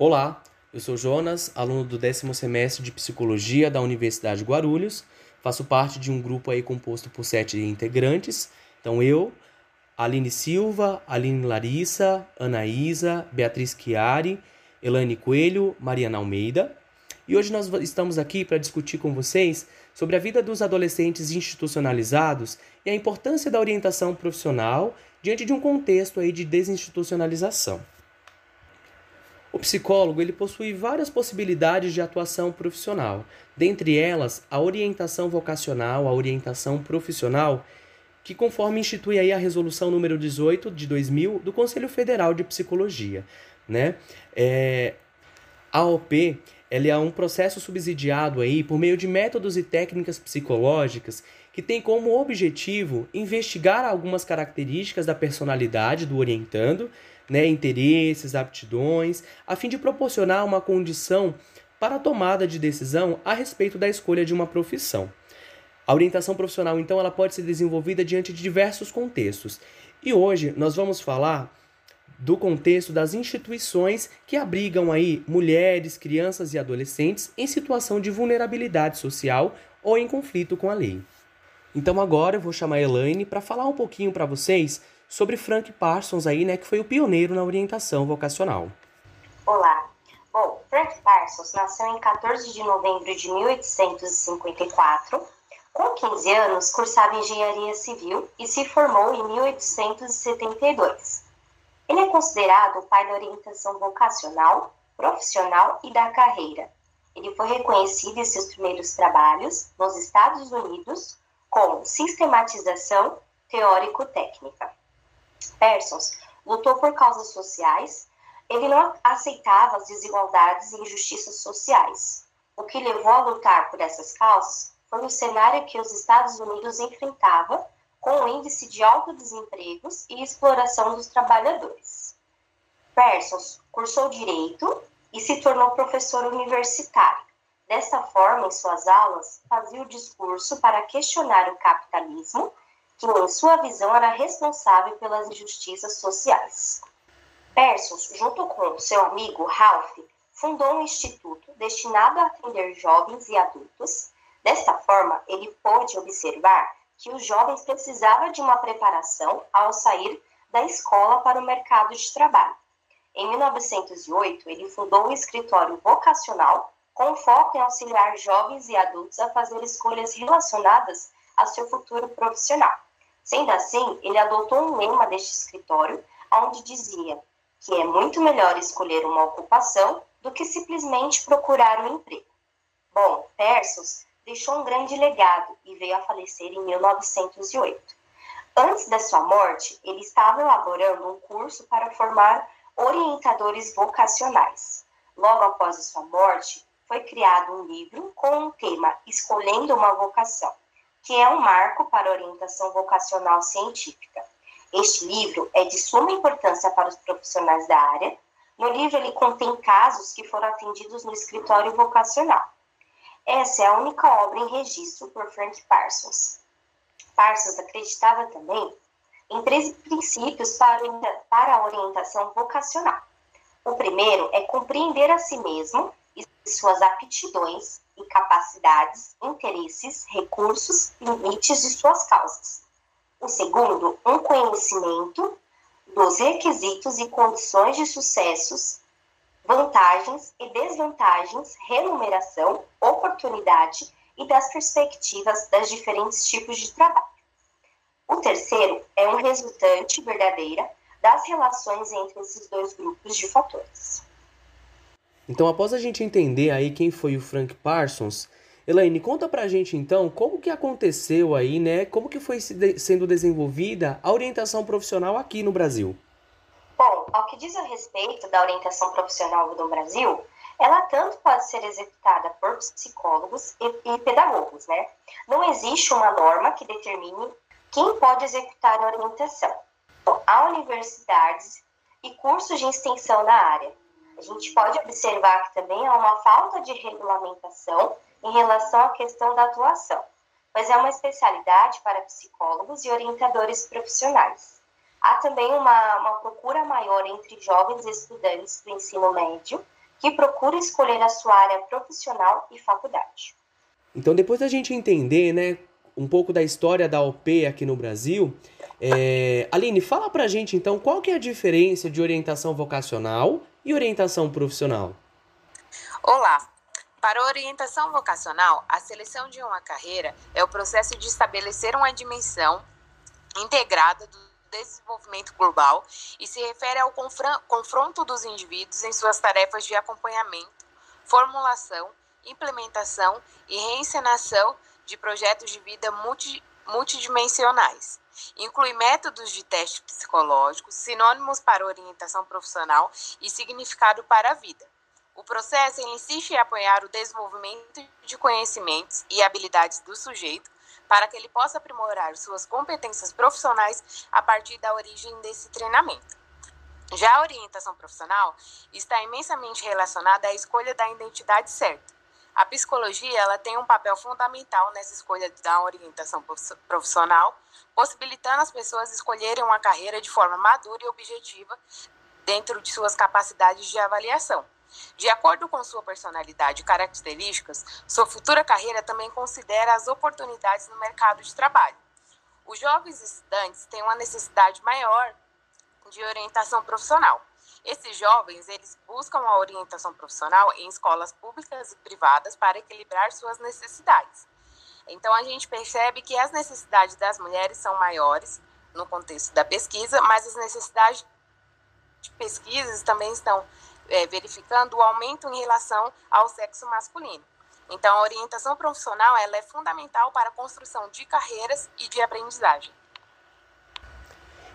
Olá, eu sou Jonas, aluno do décimo semestre de Psicologia da Universidade de Guarulhos. Faço parte de um grupo aí composto por sete integrantes. Então eu, Aline Silva, Aline Larissa, Anaísa, Beatriz Chiari, Elane Coelho, Mariana Almeida. E hoje nós estamos aqui para discutir com vocês sobre a vida dos adolescentes institucionalizados e a importância da orientação profissional diante de um contexto aí de desinstitucionalização. O psicólogo ele possui várias possibilidades de atuação profissional, dentre elas a orientação vocacional, a orientação profissional, que conforme institui aí a resolução número 18 de 2000 do Conselho Federal de Psicologia, né? É, a OP ela é um processo subsidiado aí por meio de métodos e técnicas psicológicas que tem como objetivo investigar algumas características da personalidade do orientando né, interesses, aptidões, a fim de proporcionar uma condição para a tomada de decisão a respeito da escolha de uma profissão. A orientação profissional, então, ela pode ser desenvolvida diante de diversos contextos. E hoje nós vamos falar do contexto das instituições que abrigam aí mulheres, crianças e adolescentes em situação de vulnerabilidade social ou em conflito com a lei. Então agora eu vou chamar a Elaine para falar um pouquinho para vocês sobre Frank Parsons aí, né, que foi o pioneiro na orientação vocacional. Olá. Bom, Frank Parsons nasceu em 14 de novembro de 1854. Com 15 anos, cursava engenharia civil e se formou em 1872. Ele é considerado o pai da orientação vocacional, profissional e da carreira. Ele foi reconhecido em seus primeiros trabalhos nos Estados Unidos com sistematização teórico-técnica. Persons lutou por causas sociais, ele não aceitava as desigualdades e injustiças sociais. O que levou a lutar por essas causas foi o cenário que os Estados Unidos enfrentava com o índice de alto desemprego e exploração dos trabalhadores. Persons cursou direito e se tornou professor universitário. Desta forma, em suas aulas, fazia o discurso para questionar o capitalismo que, em sua visão, era responsável pelas injustiças sociais. Persus, junto com seu amigo Ralph, fundou um instituto destinado a atender jovens e adultos. Desta forma, ele pôde observar que os jovens precisavam de uma preparação ao sair da escola para o mercado de trabalho. Em 1908, ele fundou um escritório vocacional com foco em auxiliar jovens e adultos a fazer escolhas relacionadas a seu futuro profissional. Sendo assim, ele adotou um lema deste escritório, onde dizia que é muito melhor escolher uma ocupação do que simplesmente procurar um emprego. Bom, Persus deixou um grande legado e veio a falecer em 1908. Antes da sua morte, ele estava elaborando um curso para formar orientadores vocacionais. Logo após a sua morte, foi criado um livro com o tema Escolhendo uma Vocação que é um marco para orientação vocacional científica. Este livro é de suma importância para os profissionais da área. No livro, ele contém casos que foram atendidos no escritório vocacional. Essa é a única obra em registro por Frank Parsons. Parsons acreditava também em três princípios para a orientação vocacional. O primeiro é compreender a si mesmo e suas aptidões e capacidades, interesses, recursos, limites de suas causas. O segundo, um conhecimento dos requisitos e condições de sucessos, vantagens e desvantagens, remuneração, oportunidade e das perspectivas das diferentes tipos de trabalho. O terceiro é um resultante verdadeira das relações entre esses dois grupos de fatores. Então, após a gente entender aí quem foi o Frank Parsons, Elaine, conta pra gente então como que aconteceu aí, né? Como que foi sendo desenvolvida a orientação profissional aqui no Brasil? Bom, ao que diz a respeito da orientação profissional no Brasil, ela tanto pode ser executada por psicólogos e, e pedagogos, né? Não existe uma norma que determine quem pode executar a orientação. há universidades e cursos de extensão na área, a gente pode observar que também há uma falta de regulamentação em relação à questão da atuação, pois é uma especialidade para psicólogos e orientadores profissionais. Há também uma, uma procura maior entre jovens estudantes do ensino médio que procura escolher a sua área profissional e faculdade. Então, depois da gente entender, né, um pouco da história da OP aqui no Brasil, é... Aline, fala pra gente então qual que é a diferença de orientação vocacional e orientação profissional. Olá! Para a orientação vocacional, a seleção de uma carreira é o processo de estabelecer uma dimensão integrada do desenvolvimento global e se refere ao confronto dos indivíduos em suas tarefas de acompanhamento, formulação, implementação e reencenação de projetos de vida multi, multidimensionais. Inclui métodos de teste psicológico, sinônimos para orientação profissional e significado para a vida. O processo insiste em apoiar o desenvolvimento de conhecimentos e habilidades do sujeito para que ele possa aprimorar suas competências profissionais a partir da origem desse treinamento. Já a orientação profissional está imensamente relacionada à escolha da identidade certa. A psicologia ela tem um papel fundamental nessa escolha da orientação profissional, possibilitando as pessoas escolherem uma carreira de forma madura e objetiva dentro de suas capacidades de avaliação. De acordo com sua personalidade e características, sua futura carreira também considera as oportunidades no mercado de trabalho. Os jovens estudantes têm uma necessidade maior de orientação profissional. Esses jovens, eles buscam a orientação profissional em escolas públicas e privadas para equilibrar suas necessidades. Então a gente percebe que as necessidades das mulheres são maiores no contexto da pesquisa, mas as necessidades de pesquisas também estão é, verificando o aumento em relação ao sexo masculino. Então, a orientação profissional ela é fundamental para a construção de carreiras e de aprendizagem.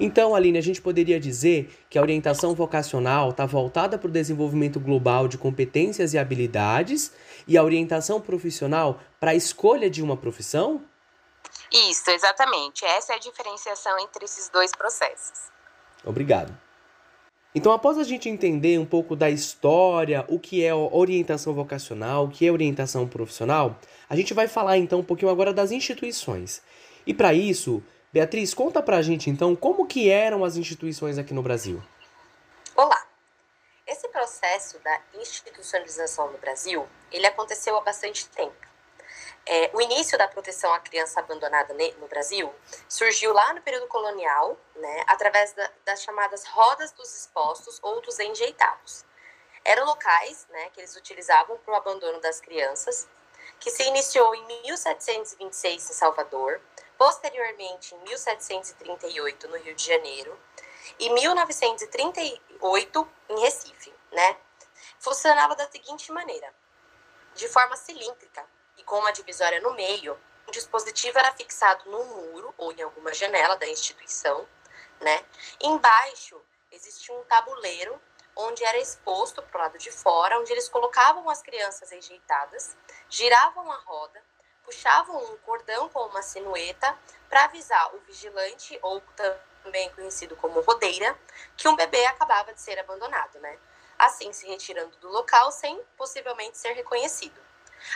Então, Aline, a gente poderia dizer que a orientação vocacional está voltada para o desenvolvimento global de competências e habilidades e a orientação profissional para a escolha de uma profissão? Isso, exatamente. Essa é a diferenciação entre esses dois processos. Obrigado. Então, após a gente entender um pouco da história, o que é orientação vocacional, o que é orientação profissional, a gente vai falar então um pouquinho agora das instituições. E para isso, Beatriz, conta pra gente então como que eram as instituições aqui no Brasil. Olá. Esse processo da institucionalização no Brasil, ele aconteceu há bastante tempo. É, o início da proteção à criança abandonada no Brasil surgiu lá no período colonial, né, através da, das chamadas rodas dos expostos ou dos enjeitados. Eram locais né, que eles utilizavam para o abandono das crianças, que se iniciou em 1726 em Salvador, posteriormente em 1738 no Rio de Janeiro e 1938 em Recife, né? Funcionava da seguinte maneira: de forma cilíndrica, e com uma divisória no meio, o dispositivo era fixado no muro ou em alguma janela da instituição, né? Embaixo existia um tabuleiro onde era exposto para o lado de fora, onde eles colocavam as crianças enjeitadas, giravam a roda, puxavam um cordão com uma sinueta para avisar o vigilante, ou também conhecido como rodeira, que um bebê acabava de ser abandonado, né? Assim, se retirando do local sem possivelmente ser reconhecido.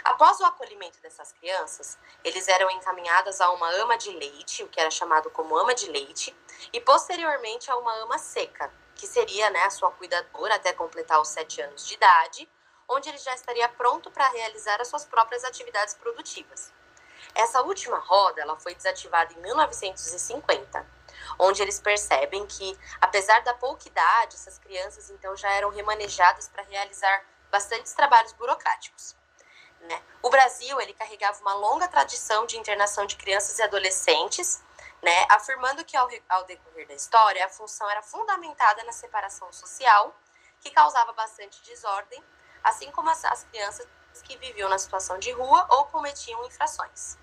Após o acolhimento dessas crianças, eles eram encaminhadas a uma ama de leite, o que era chamado como ama de leite, e posteriormente a uma ama seca, que seria né, a sua cuidadora até completar os sete anos de idade, onde ele já estaria pronto para realizar as suas próprias atividades produtivas. Essa última roda ela foi desativada em 1950, onde eles percebem que, apesar da pouca idade, essas crianças então já eram remanejadas para realizar bastantes trabalhos burocráticos. Né? O Brasil ele carregava uma longa tradição de internação de crianças e adolescentes, né? afirmando que ao, ao decorrer da história a função era fundamentada na separação social, que causava bastante desordem, assim como as, as crianças que viviam na situação de rua ou cometiam infrações.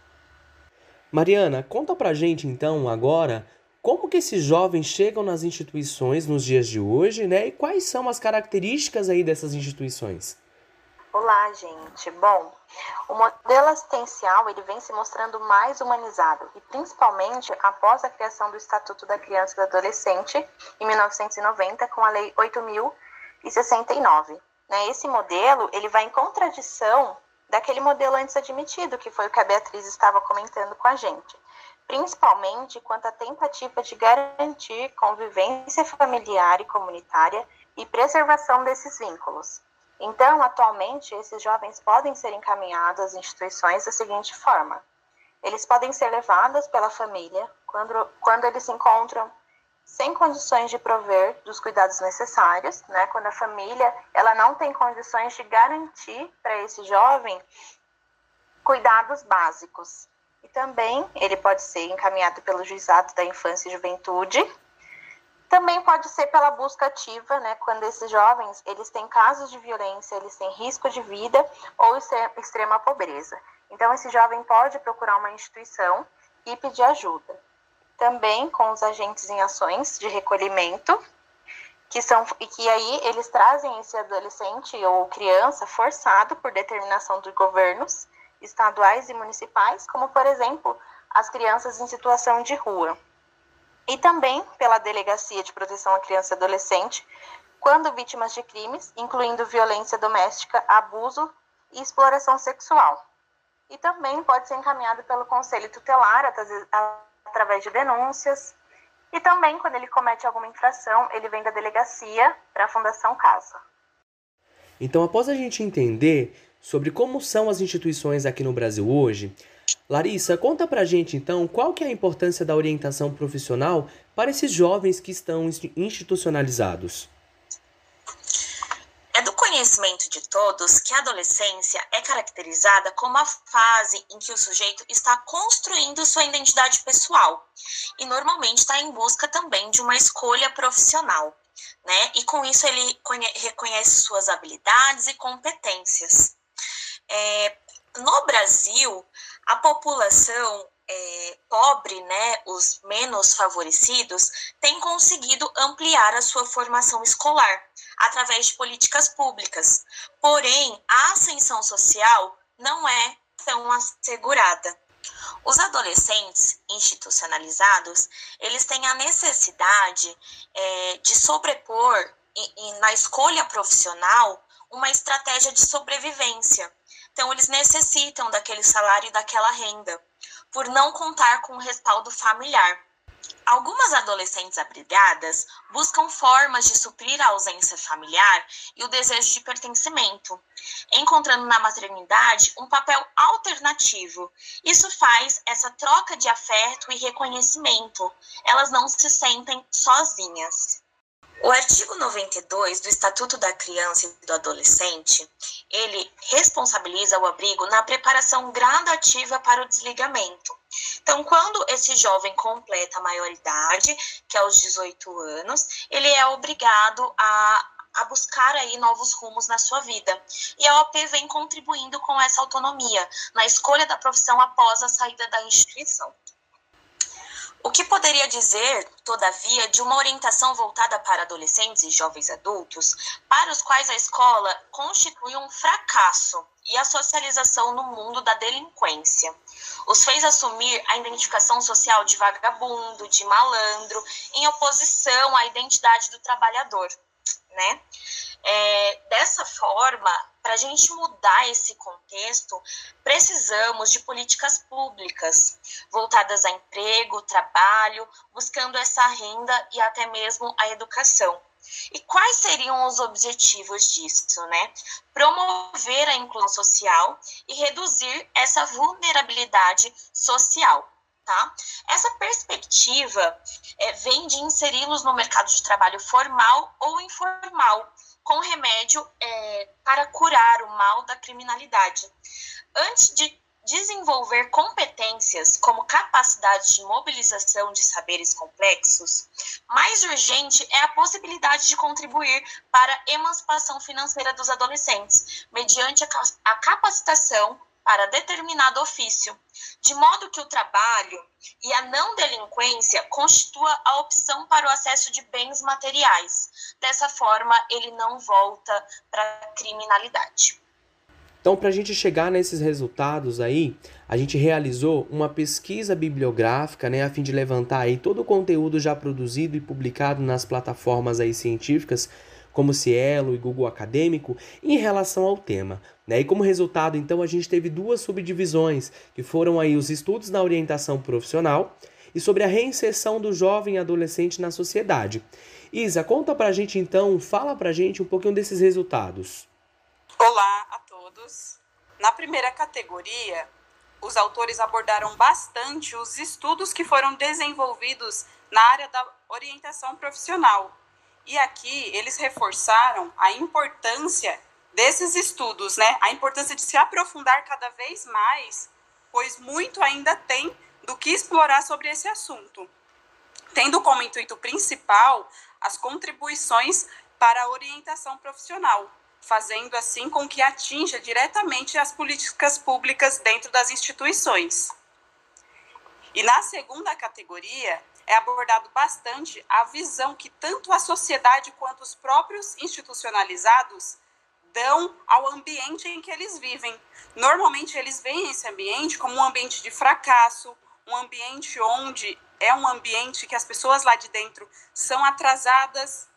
Mariana, conta pra gente então agora como que esses jovens chegam nas instituições nos dias de hoje, né? E quais são as características aí dessas instituições? Olá, gente. Bom, o modelo assistencial ele vem se mostrando mais humanizado e principalmente após a criação do Estatuto da Criança e do Adolescente em 1990 com a Lei 8069. Né? Esse modelo ele vai em contradição daquele modelo antes admitido, que foi o que a Beatriz estava comentando com a gente, principalmente quanto à tentativa de garantir convivência familiar e comunitária e preservação desses vínculos. Então, atualmente, esses jovens podem ser encaminhados às instituições da seguinte forma: eles podem ser levados pela família quando, quando eles se encontram sem condições de prover dos cuidados necessários, né? Quando a família ela não tem condições de garantir para esse jovem cuidados básicos. E também ele pode ser encaminhado pelo juizado da infância e juventude. Também pode ser pela busca ativa, né? Quando esses jovens eles têm casos de violência, eles têm risco de vida ou extrema pobreza. Então esse jovem pode procurar uma instituição e pedir ajuda também com os agentes em ações de recolhimento, que são e que aí eles trazem esse adolescente ou criança forçado por determinação dos governos estaduais e municipais, como por exemplo, as crianças em situação de rua. E também pela Delegacia de Proteção à Criança e Adolescente, quando vítimas de crimes, incluindo violência doméstica, abuso e exploração sexual. E também pode ser encaminhado pelo Conselho Tutelar, através de denúncias. E também, quando ele comete alguma infração, ele vem da delegacia para a Fundação Casa. Então, após a gente entender sobre como são as instituições aqui no Brasil hoje, Larissa, conta pra gente então qual que é a importância da orientação profissional para esses jovens que estão institucionalizados conhecimento de todos que a adolescência é caracterizada como a fase em que o sujeito está construindo sua identidade pessoal e normalmente está em busca também de uma escolha profissional, né? E com isso ele reconhece suas habilidades e competências. É, no Brasil, a população é, pobre, né, os menos favorecidos, tem conseguido ampliar a sua formação escolar através de políticas públicas. Porém, a ascensão social não é tão assegurada. Os adolescentes institucionalizados, eles têm a necessidade é, de sobrepor na escolha profissional uma estratégia de sobrevivência. Então, eles necessitam daquele salário e daquela renda por não contar com o respaldo familiar. Algumas adolescentes abrigadas buscam formas de suprir a ausência familiar e o desejo de pertencimento, encontrando na maternidade um papel alternativo. Isso faz essa troca de afeto e reconhecimento. Elas não se sentem sozinhas. O artigo 92 do Estatuto da Criança e do Adolescente, ele responsabiliza o abrigo na preparação gradativa para o desligamento. Então, quando esse jovem completa a maioridade, que é os 18 anos, ele é obrigado a a buscar aí novos rumos na sua vida. E a OP vem contribuindo com essa autonomia na escolha da profissão após a saída da instituição. O que poderia dizer, todavia, de uma orientação voltada para adolescentes e jovens adultos, para os quais a escola constitui um fracasso e a socialização no mundo da delinquência. Os fez assumir a identificação social de vagabundo, de malandro, em oposição à identidade do trabalhador, né? É, dessa forma, para a gente mudar esse contexto, precisamos de políticas públicas voltadas a emprego, trabalho, buscando essa renda e até mesmo a educação. E quais seriam os objetivos disso, né? Promover a inclusão social e reduzir essa vulnerabilidade social. Tá? Essa perspectiva é, vem de inseri-los no mercado de trabalho formal ou informal, com remédio é, para curar o mal da criminalidade. Antes de desenvolver competências como capacidade de mobilização de saberes complexos, mais urgente é a possibilidade de contribuir para a emancipação financeira dos adolescentes, mediante a capacitação para determinado ofício, de modo que o trabalho e a não delinquência constitua a opção para o acesso de bens materiais. Dessa forma, ele não volta para a criminalidade. Então, para a gente chegar nesses resultados aí, a gente realizou uma pesquisa bibliográfica, né, a fim de levantar aí todo o conteúdo já produzido e publicado nas plataformas aí científicas como Cielo e Google Acadêmico, em relação ao tema. Né? E como resultado, então, a gente teve duas subdivisões, que foram aí os estudos na orientação profissional e sobre a reinserção do jovem adolescente na sociedade. Isa, conta pra gente então, fala pra gente um pouquinho desses resultados. Olá a todos. Na primeira categoria, os autores abordaram bastante os estudos que foram desenvolvidos na área da orientação profissional. E aqui eles reforçaram a importância desses estudos, né? A importância de se aprofundar cada vez mais, pois muito ainda tem do que explorar sobre esse assunto. Tendo como intuito principal as contribuições para a orientação profissional, fazendo assim com que atinja diretamente as políticas públicas dentro das instituições. E na segunda categoria, é abordado bastante a visão que tanto a sociedade quanto os próprios institucionalizados dão ao ambiente em que eles vivem. Normalmente eles veem esse ambiente como um ambiente de fracasso, um ambiente onde é um ambiente que as pessoas lá de dentro são atrasadas,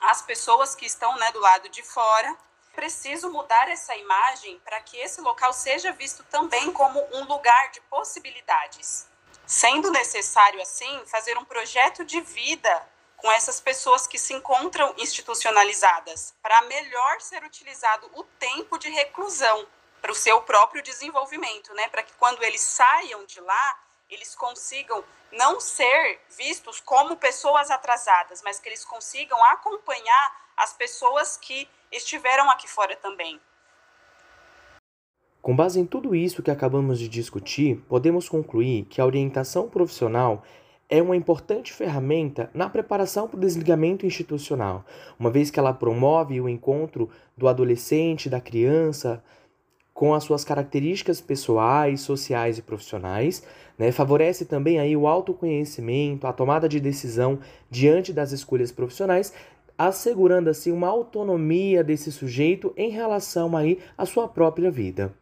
as pessoas que estão né, do lado de fora. Preciso mudar essa imagem para que esse local seja visto também como um lugar de possibilidades. Sendo necessário, assim, fazer um projeto de vida com essas pessoas que se encontram institucionalizadas, para melhor ser utilizado o tempo de reclusão para o seu próprio desenvolvimento, né? Para que quando eles saiam de lá, eles consigam não ser vistos como pessoas atrasadas, mas que eles consigam acompanhar as pessoas que estiveram aqui fora também. Com base em tudo isso que acabamos de discutir, podemos concluir que a orientação profissional é uma importante ferramenta na preparação para o desligamento institucional, uma vez que ela promove o encontro do adolescente, da criança, com as suas características pessoais, sociais e profissionais, né? favorece também aí o autoconhecimento, a tomada de decisão diante das escolhas profissionais, assegurando assim uma autonomia desse sujeito em relação aí à sua própria vida.